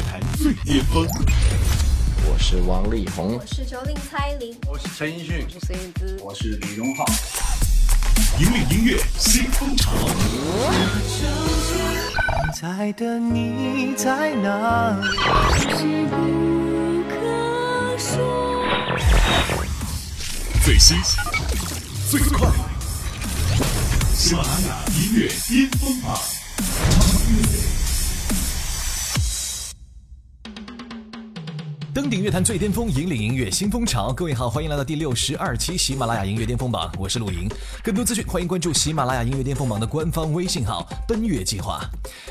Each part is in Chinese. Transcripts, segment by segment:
乐坛最巅峰。我是王力宏，我是九零蔡琳，我是陈奕迅，我是孙燕姿，我是李荣浩。引领音乐新风潮。在的你在哪里？最新最快，喜马拉雅音乐巅峰榜。登顶乐坛最巅峰，引领音乐新风潮。各位好，欢迎来到第六十二期喜马拉雅音乐巅峰榜，我是陆莹。更多资讯，欢迎关注喜马拉雅音乐巅峰榜的官方微信号“奔月计划”。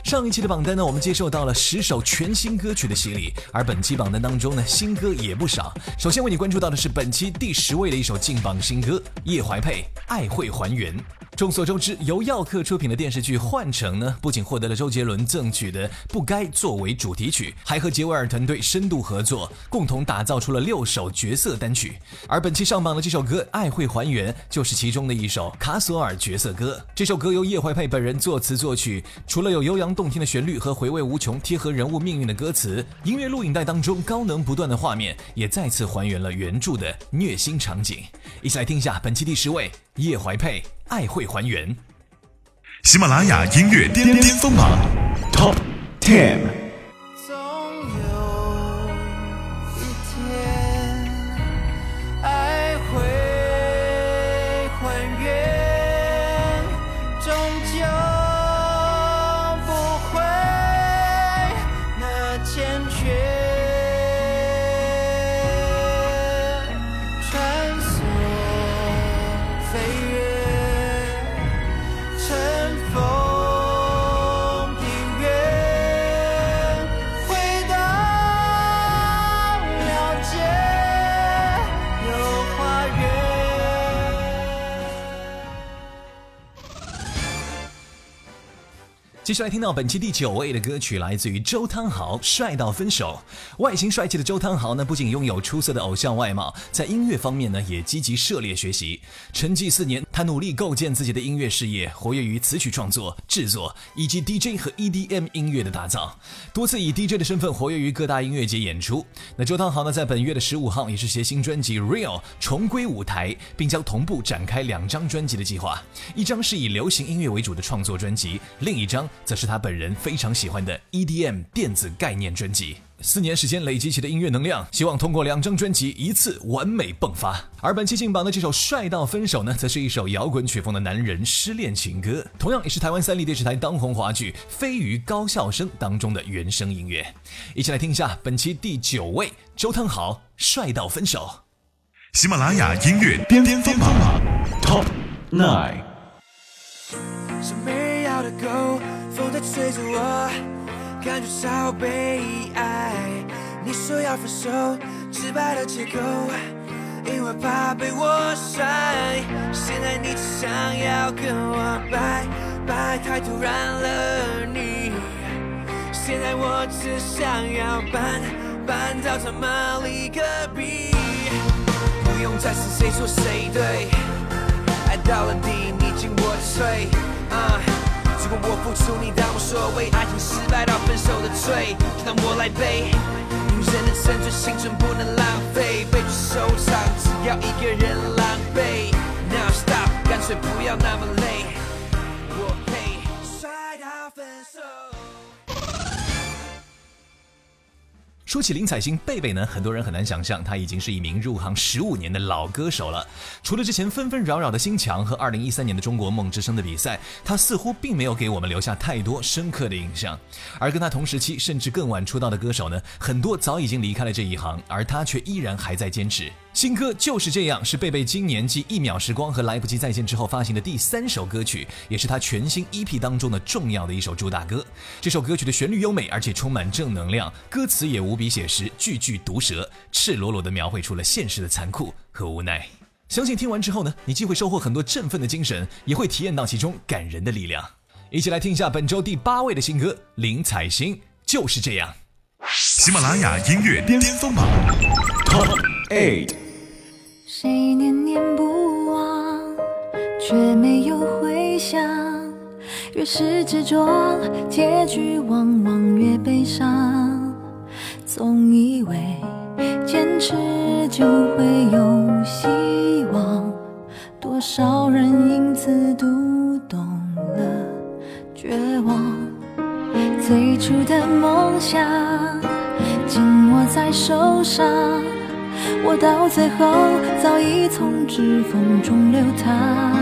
上一期的榜单呢，我们接受到了十首全新歌曲的洗礼，而本期榜单当中呢，新歌也不少。首先为你关注到的是本期第十位的一首劲榜新歌，叶怀佩《爱会还原》。众所周知，由耀客出品的电视剧《幻城》呢，不仅获得了周杰伦赠曲的《不该》作为主题曲，还和杰威尔团队深度合作，共同打造出了六首角色单曲。而本期上榜的这首歌《爱会还原》就是其中的一首卡索尔角色歌。这首歌由叶怀佩本人作词作曲，除了有悠扬动听的旋律和回味无穷、贴合人物命运的歌词，音乐录影带当中高能不断的画面也再次还原了原著的虐心场景。一起来听一下本期第十位叶怀佩。爱会还原。喜马拉雅音乐巅巅峰榜 Top Ten。接下来听到本期第九位的歌曲，来自于周汤豪，《帅到分手》。外形帅气的周汤豪呢，不仅拥有出色的偶像外貌，在音乐方面呢，也积极涉猎学习。沉寂四年，他努力构建自己的音乐事业，活跃于词曲创作、制作以及 DJ 和 EDM 音乐的打造，多次以 DJ 的身份活跃于各大音乐节演出。那周汤豪呢，在本月的十五号也是携新专辑《Real》重归舞台，并将同步展开两张专辑的计划，一张是以流行音乐为主的创作专辑，另一张。则是他本人非常喜欢的 EDM 电子概念专辑。四年时间累积起的音乐能量，希望通过两张专辑一次完美迸发。而本期进榜的这首《帅到分手》呢，则是一首摇滚曲风的男人失恋情歌，同样也是台湾三立电视台当红华剧《飞鱼高校生》当中的原声音乐。一起来听一下本期第九位周汤豪《帅到分手》。喜马拉雅音乐巅巅峰榜 Top Nine。风在吹着我，感觉超悲哀。你说要分手，直白的借口，因为怕被我甩。现在你只想要跟我拜拜，太突然了你。现在我只想要搬搬到他妈里隔壁，不用再是谁错谁对，爱到了底，你进我退。啊。如果我付出，你当无所谓。爱情失败到分手的罪，就让我来背。女人的青春，青春不能浪费，悲剧收场，只要一个人狼狈。Now stop，干脆不要那么累。说起林采欣贝贝呢，很多人很难想象，她已经是一名入行十五年的老歌手了。除了之前纷纷扰扰的新墙和二零一三年的中国梦之声的比赛，她似乎并没有给我们留下太多深刻的印象。而跟她同时期甚至更晚出道的歌手呢，很多早已经离开了这一行，而她却依然还在坚持。新歌就是这样，是贝贝今年继《一秒时光》和《来不及再见》之后发行的第三首歌曲，也是他全新 EP 当中的重要的一首主打歌。这首歌曲的旋律优美，而且充满正能量，歌词也无比写实，句句毒舌，赤裸裸地描绘出了现实的残酷和无奈。相信听完之后呢，你既会收获很多振奋的精神，也会体验到其中感人的力量。一起来听一下本周第八位的新歌《林采欣》，就是这样。喜马拉雅音乐巅峰榜 Top Eight。谁念念不忘，却没有回响。越是执着，结局往往越悲伤。总以为坚持就会有希望，多少人因此读懂了绝望。最初的梦想紧握在手上，我到最后早已从指缝中流淌。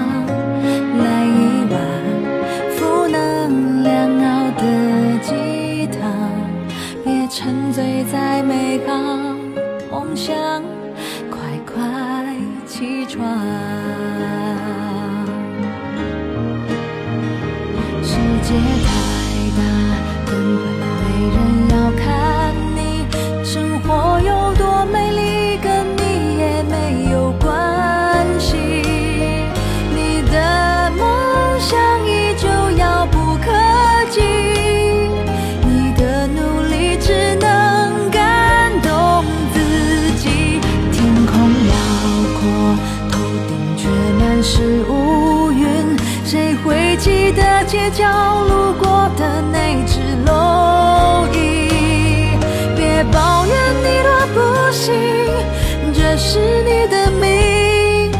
是你的命，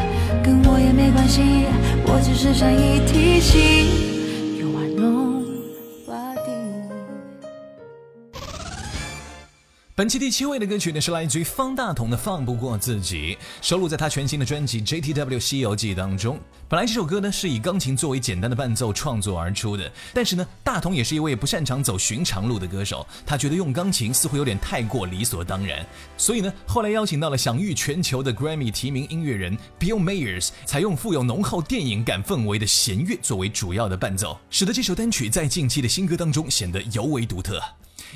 跟我也没关系，我只是善意提醒。本期第七位的歌曲呢，是来自于方大同的《放不过自己》，收录在他全新的专辑《JTW 西游记》当中。本来这首歌呢是以钢琴作为简单的伴奏创作而出的，但是呢，大同也是一位不擅长走寻常路的歌手，他觉得用钢琴似乎有点太过理所当然，所以呢，后来邀请到了享誉全球的 Grammy 提名音乐人 Bill Myers，采用富有浓厚电影感氛围的弦乐作为主要的伴奏，使得这首单曲在近期的新歌当中显得尤为独特。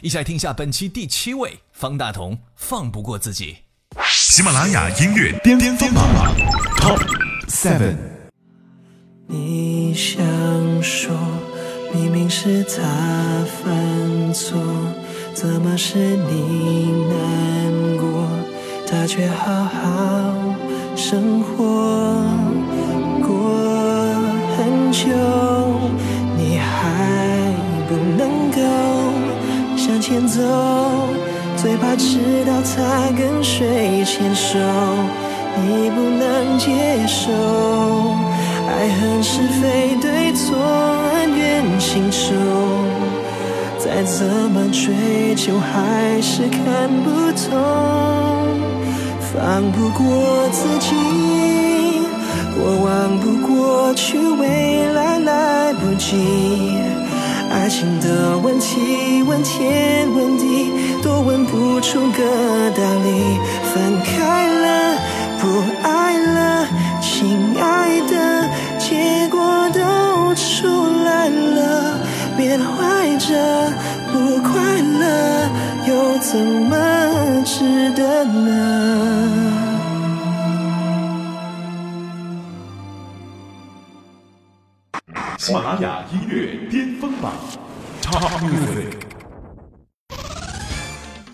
一起来听一下本期第七位方大同《放不过自己》。喜马拉雅音乐巅巅峰榜 Top Seven。你想说，明明是他犯错，怎么是你难过？他却好好生活过很久，向前走，最怕知道他跟谁牵手，你不能接受。爱恨是非对错，恩怨情仇，再怎么追求还是看不透，放不过自己，过往不过去，未来来不及。爱情的问题，问天问地，都问不出个道理。分开了，不爱了，亲爱的，结果都出来了。缅怀着不快乐，又怎么值得呢？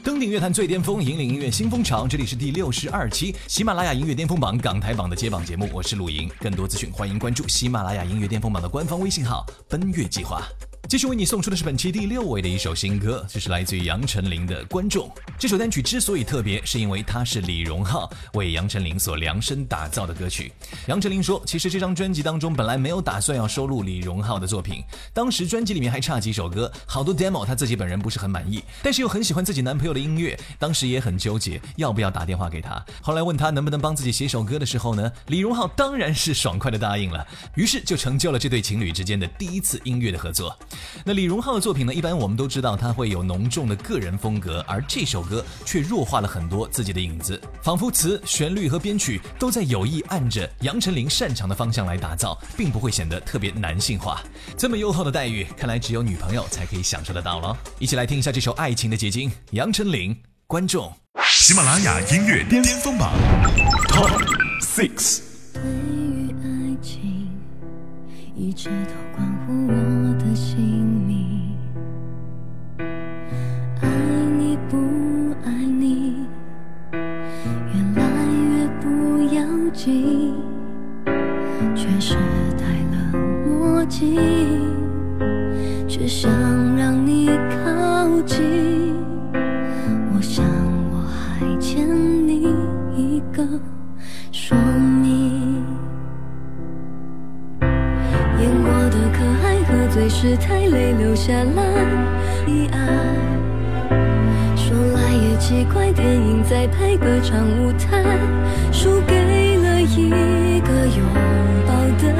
登顶乐坛最巅峰，引领音乐新风潮。这里是第六十二期喜马拉雅音乐巅峰榜港台榜的揭榜节目，我是陆莹。更多资讯欢迎关注喜马拉雅音乐巅峰榜的官方微信号“奔月计划”。继续为你送出的是本期第六位的一首新歌，这是来自于杨丞琳的《观众》。这首单曲之所以特别，是因为它是李荣浩为杨丞琳所量身打造的歌曲。杨丞琳说，其实这张专辑当中本来没有打算要收录李荣浩的作品，当时专辑里面还差几首歌，好多 demo 她自己本人不是很满意，但是又很喜欢自己男朋友的音乐，当时也很纠结要不要打电话给他。后来问他能不能帮自己写首歌的时候呢，李荣浩当然是爽快的答应了，于是就成就了这对情侣之间的第一次音乐的合作。那李荣浩的作品呢，一般我们都知道他会有浓重的个人风格，而这首歌却弱化了很多自己的影子，仿佛词、旋律和编曲都在有意按着杨丞琳擅长的方向来打造，并不会显得特别男性化。这么优厚的待遇，看来只有女朋友才可以享受得到了。一起来听一下这首《爱情的结晶》，杨丞琳，观众。喜马拉雅音乐巅峰榜 Top Six。对于爱情，一直都我的姓名爱你不爱你越来越不要紧，却是戴了墨镜，却想让你靠近。我想我还欠你一个。是太累，留下了遗憾。说来也奇怪，电影在拍歌唱舞台，输给了一个拥抱的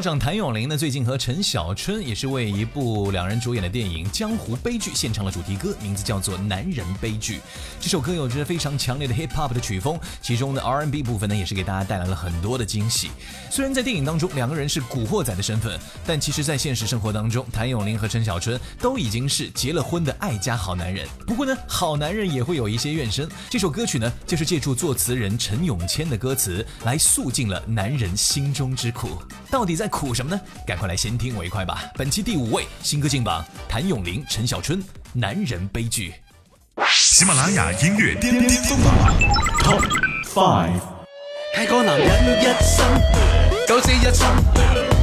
校长谭咏麟呢，最近和陈小春也是为一部两人主演的电影《江湖悲剧》献唱了主题歌，名字叫做《男人悲剧》。这首歌有着非常强烈的 hip hop 的曲风，其中的 R&B 部分呢，也是给大家带来了很多的惊喜。虽然在电影当中两个人是古惑仔的身份，但其实在现实生活当中，谭咏麟和陈小春都已经是结了婚的爱家好男人。不过呢，好男人也会有一些怨声。这首歌曲呢，就是借助作词人陈永谦的歌词来诉尽了男人心中之苦。到底在苦什么呢？赶快来先听为快吧。本期第五位新歌进榜，谭咏麟、陈小春，《男人悲剧》。喜马拉雅音乐巅巅峰榜 Top Five。睇個男人一生九死一生，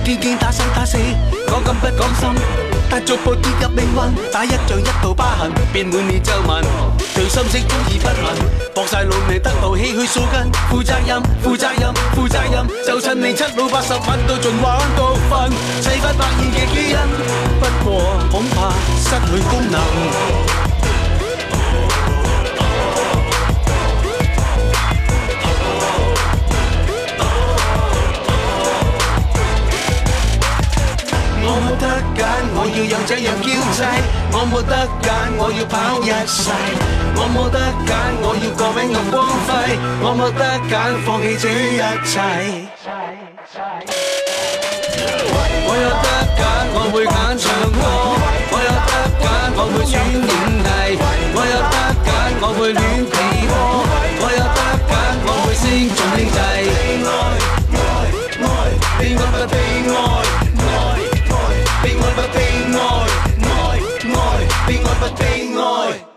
肩肩打生打死，講金不講心，但逐步跌入命运，打一仗一道疤痕，变满了皺紋。對心聲中意不闻，搏晒老命得到唏嘘数根，负责任负责任负责任，就趁你七老八十玩到尽玩到瞓，砌翻百二嘅基因，不过恐怕失去功能。得揀，我要有這樣嬌妻。我冇得揀，我要跑一世。我冇得揀，我要個永恆光輝。我冇得揀，放棄這一切。我有得揀，我會揀唱歌。我有得揀，我會選演藝。我有得揀，我會戀被窩。我有得揀，我會聲盡經濟。愛愛愛，被愛不被愛。不悲哀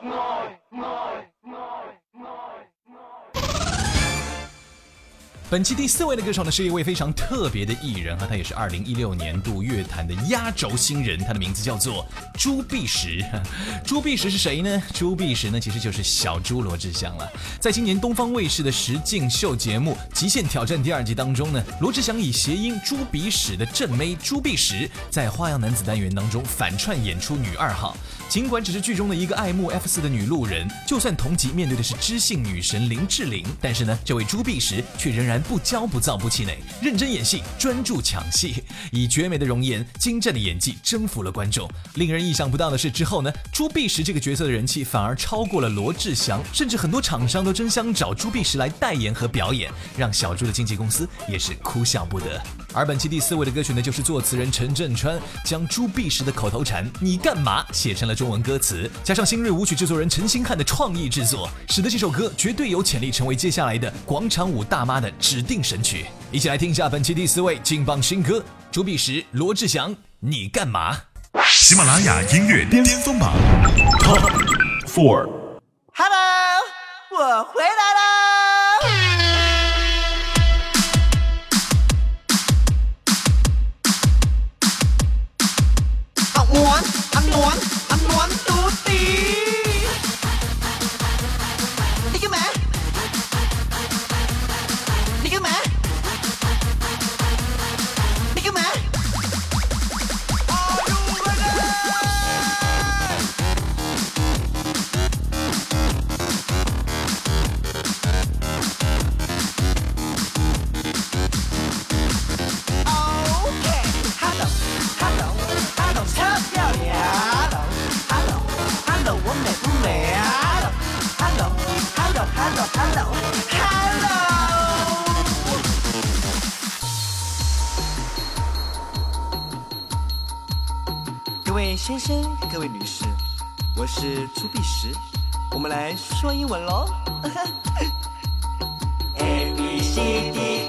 本期第四位的歌手呢，是一位非常特别的艺人啊，他也是二零一六年度乐坛的压轴新人，他的名字叫做朱碧石。朱碧石是谁呢？朱碧石呢，其实就是小猪罗志祥了。在今年东方卫视的实境秀节目《极限挑战》第二季当中呢，罗志祥以谐音朱鼻屎的正妹朱碧石，在花样男子单元当中反串演出女二号。尽管只是剧中的一个爱慕 F 四的女路人，就算同级面对的是知性女神林志玲，但是呢，这位朱碧石却仍然不骄不躁不气馁，认真演戏，专注抢戏，以绝美的容颜、精湛的演技征服了观众。令人意想不到的是，之后呢，朱碧石这个角色的人气反而超过了罗志祥，甚至很多厂商都争相找朱碧石来代言和表演，让小猪的经纪公司也是哭笑不得。而本期第四位的歌曲呢，就是作词人陈振川将朱碧石的口头禅“你干嘛”写成了中文歌词，加上新锐舞曲制作人陈星汉的创意制作，使得这首歌绝对有潜力成为接下来的广场舞大妈的指定神曲。一起来听一下本期第四位劲爆新歌：朱碧石、罗志祥，你干嘛？喜马拉雅音乐巅巅峰榜 Top Four。Hello，我回来啦！各位先生，各位女士，我是朱碧石，我们来说英文喽。A B C D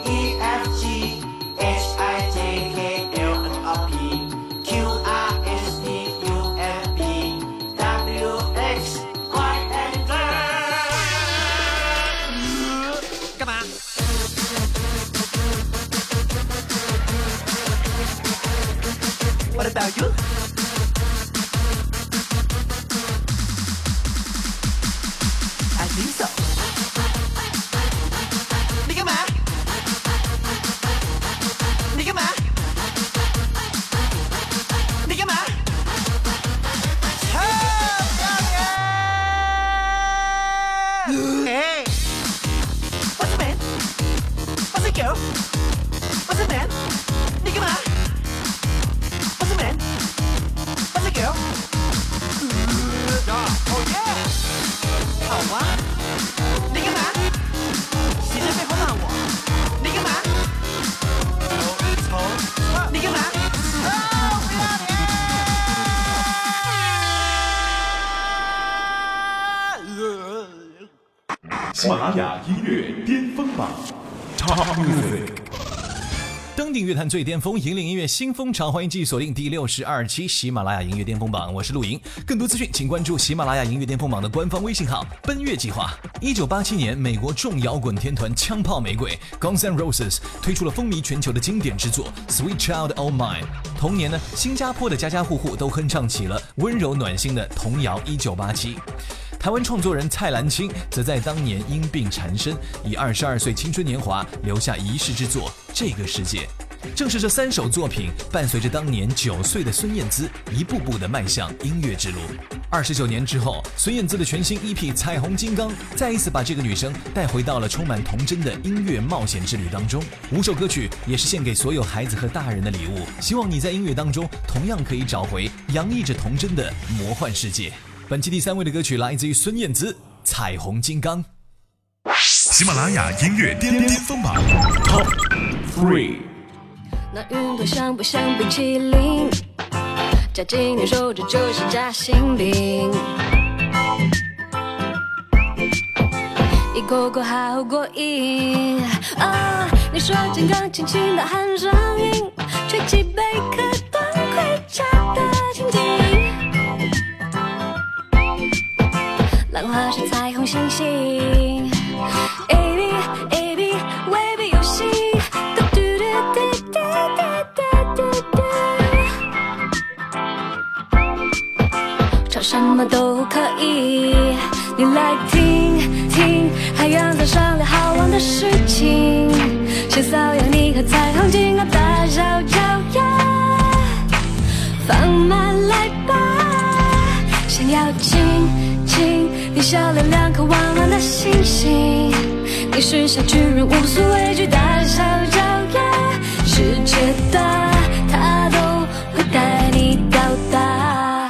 笨蛋，你干嘛？笨蛋，笨蛋，笨蛋，你干嘛？你干嘛？你在背后骂我，你干嘛？你干嘛？玛雅音乐巅。登顶乐坛最巅峰，引领音乐新风潮。欢迎继续锁定第六十二期喜马拉雅音乐巅峰榜，我是陆莹。更多资讯，请关注喜马拉雅音乐巅峰榜的官方微信号“奔月计划”。一九八七年，美国重摇滚天团枪炮玫瑰 （Guns N' Roses） 推出了风靡全球的经典之作《Sweet Child O' Mine》。同年呢，新加坡的家家户户都哼唱起了温柔暖心的童谣《一九八七》。台湾创作人蔡澜清则在当年因病缠身，以二十二岁青春年华留下遗世之作《这个世界》。正是这三首作品，伴随着当年九岁的孙燕姿一步步的迈向音乐之路。二十九年之后，孙燕姿的全新 EP《彩虹金刚》再一次把这个女生带回到了充满童真的音乐冒险之旅当中。五首歌曲也是献给所有孩子和大人的礼物，希望你在音乐当中同样可以找回洋溢着童真的魔幻世界。本期第三位的歌曲来自于孙燕姿，《彩虹金刚》。喜马拉雅音乐巅巅峰榜 Top Three。那云朵像不像冰淇淋？夹紧你手指就是夹心饼，一口口好过瘾啊！你说金刚轻轻的喊声音，星星，A B A B 未必游戏，嘟嘟嘟嘟嘟嘟嘟嘟，唱什么都可以，你来听听海洋在商量好玩的事情，先搔痒你和彩虹金刚大小脚丫，放慢来吧，想要亲亲你笑了两颗弯弯的星星，你是小巨人无所畏惧大小脚丫，世界大它都会带你到达。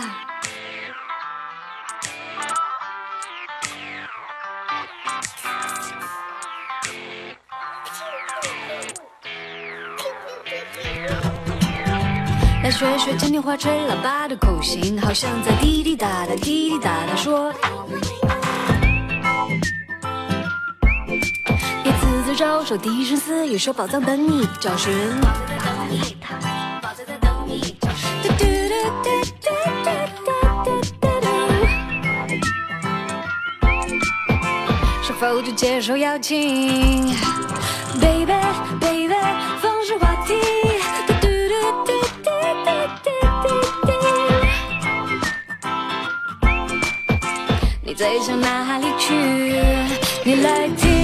来学学嘉年华吹喇叭的口型，好像在滴滴答答滴滴答答说。招手，低声私语说宝藏等你找寻。嘟嘟嘟嘟嘟嘟嘟嘟嘟是否就接受邀请？Baby baby，风是话题。嘟嘟嘟嘟嘟嘟嘟嘟你最想哪里去？你来听，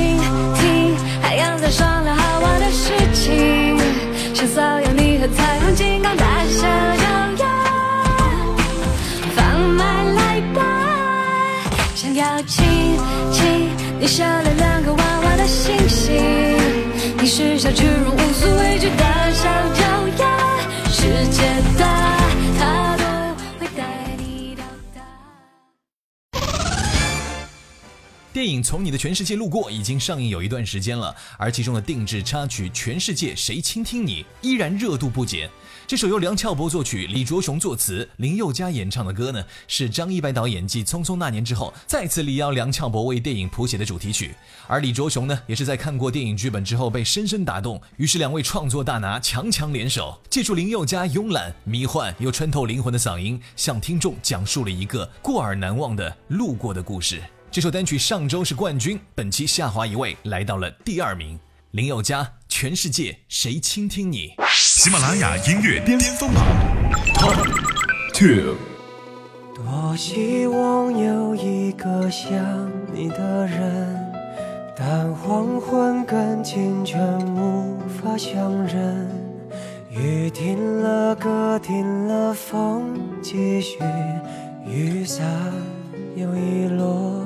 的事情，想骚扰你和彩虹金刚大小脚丫，放慢来吧，想要亲亲你笑脸两个娃娃的星星，你是小巨人电影《从你的全世界路过》已经上映有一段时间了，而其中的定制插曲《全世界谁倾听你》依然热度不减。这首由梁翘柏作曲、李卓雄作词、林宥嘉演唱的歌呢，是张一白导演继《匆匆那年》之后再次力邀梁翘柏为电影谱写的主题曲。而李卓雄呢，也是在看过电影剧本之后被深深打动，于是两位创作大拿强强联手，借助林宥嘉慵懒、迷幻又穿透灵魂的嗓音，向听众讲述了一个过耳难忘的路过的故事。这首单曲上周是冠军，本期下滑一位，来到了第二名。林宥嘉，《全世界谁倾听你》。喜马拉雅音乐巅峰榜 Top Two。多希望有一个像你的人，但黄昏跟清晨无法相认。雨停了，歌停了，风继续，雨伞又遗落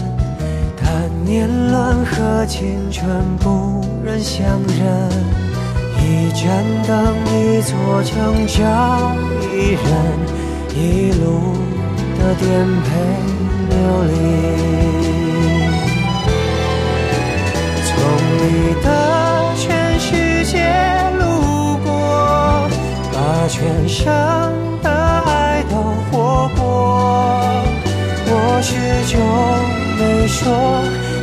年轮和青春不忍相认。一盏灯，一座城，找一人，一路的颠沛流离。从你的全世界路过，把全盛的爱都活过。我始终没说，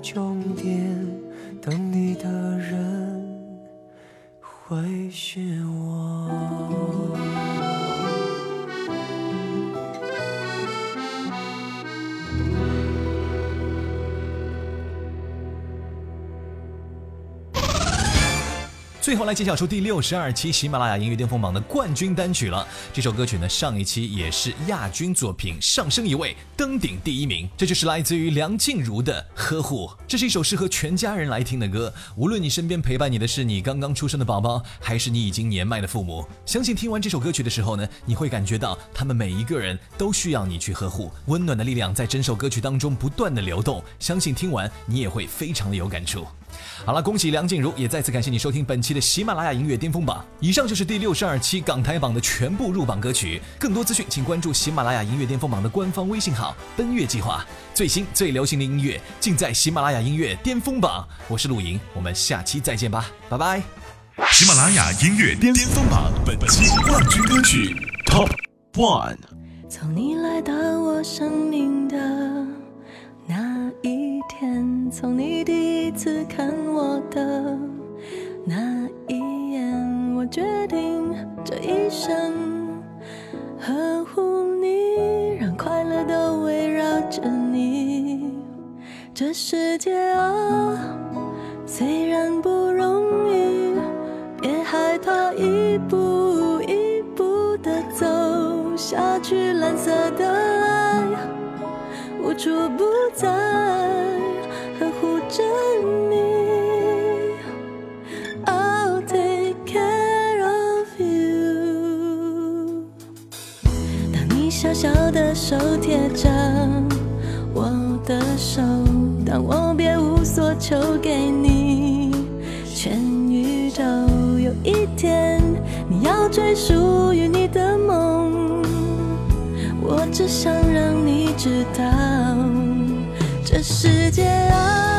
终点等你的人会是我。最后来揭晓出第六十二期喜马拉雅音乐巅峰榜的冠军单曲了。这首歌曲呢，上一期也是亚军作品，上升一位，登顶第一名。这就是来自于梁静茹的《呵护》。这是一首适合全家人来听的歌，无论你身边陪伴你的是你刚刚出生的宝宝，还是你已经年迈的父母，相信听完这首歌曲的时候呢，你会感觉到他们每一个人都需要你去呵护，温暖的力量在整首歌曲当中不断的流动。相信听完你也会非常的有感触。好了，恭喜梁静茹，也再次感谢你收听本期的喜马拉雅音乐巅峰榜。以上就是第六十二期港台榜的全部入榜歌曲。更多资讯，请关注喜马拉雅音乐巅峰榜的官方微信号“奔月计划”。最新最流行的音乐尽在喜马拉雅音乐巅峰榜。我是陆莹，我们下期再见吧，拜拜。喜马拉雅音乐巅峰榜本期冠军歌曲 Top One。从你来到我生命的那一天，从你第一次看我的那一眼，我决定这一生呵护你，让快乐都围绕着你。这世界啊，虽然不容易，别害怕一步一步的走下去，蓝色的爱处不在，呵护着你。I'll take care of you。当你小小的手贴着我的手，当我别无所求给你全宇宙。有一天你要追属于你的梦，只想让你知道，这世界啊，